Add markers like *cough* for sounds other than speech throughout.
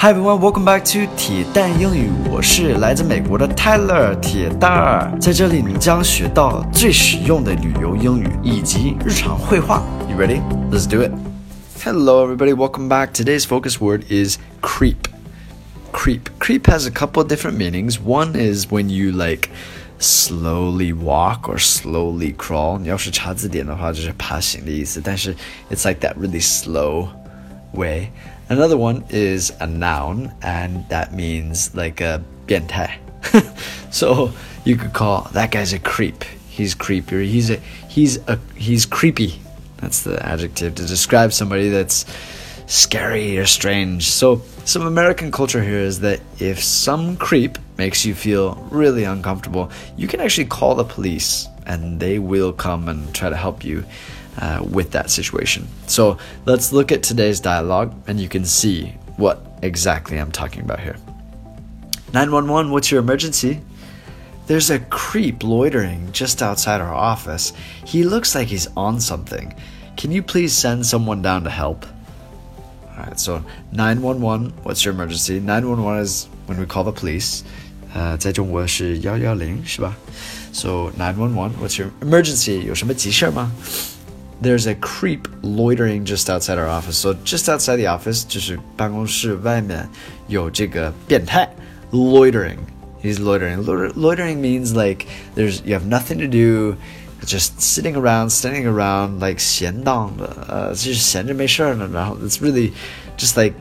Hi everyone, welcome back to 铁蛋英语。我是来自美国的 Tyler 铁蛋儿，在这里你将学到最实用的旅游英语以及日常会话。You ready? Let's do it. Hello everybody, welcome back. Today's focus word is creep. Creep. Creep has a couple different meanings. One is when you like slowly walk or slowly crawl. 你要是查字典的话，就是爬行的意思，但是 it's like that really slow way. Another one is a noun, and that means like a 变态. *laughs* so you could call that guy's a creep. He's creepy. He's a he's a he's creepy. That's the adjective to describe somebody that's scary or strange. So some American culture here is that if some creep makes you feel really uncomfortable, you can actually call the police and they will come and try to help you uh, with that situation. So let's look at today's dialogue and you can see what exactly I'm talking about here. 911, what's your emergency? There's a creep loitering just outside our office. He looks like he's on something. Can you please send someone down to help? Alright, so 911, what's your emergency? 911 is when we call the police. Uh, 在中国是幺幺零是吧? So 911, what's your emergency? 有什么急事吗? there's a creep loitering just outside our office. So just outside the office, 就是办公室外面有这个变态 loitering. He's loitering. Loitering means like there's you have nothing to do, just sitting around, standing around, like 闲荡的，呃，就是闲着没事儿呢。然后 it's really just like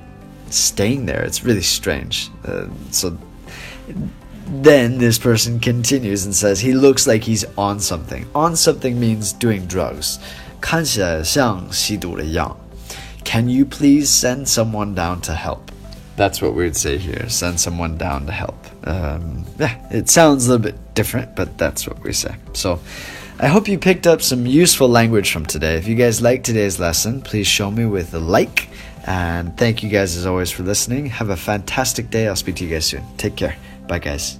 staying there. It's really strange. Uh, so then this person continues and says he looks like he's on something. On something means doing drugs. 看起来像吸毒的样。Can you please send someone down to help? That's what we would say here. Send someone down to help. Um, yeah, it sounds a little bit different, but that's what we say. So, I hope you picked up some useful language from today. If you guys liked today's lesson, please show me with a like. And thank you guys as always for listening. Have a fantastic day. I'll speak to you guys soon. Take care. Bye, guys.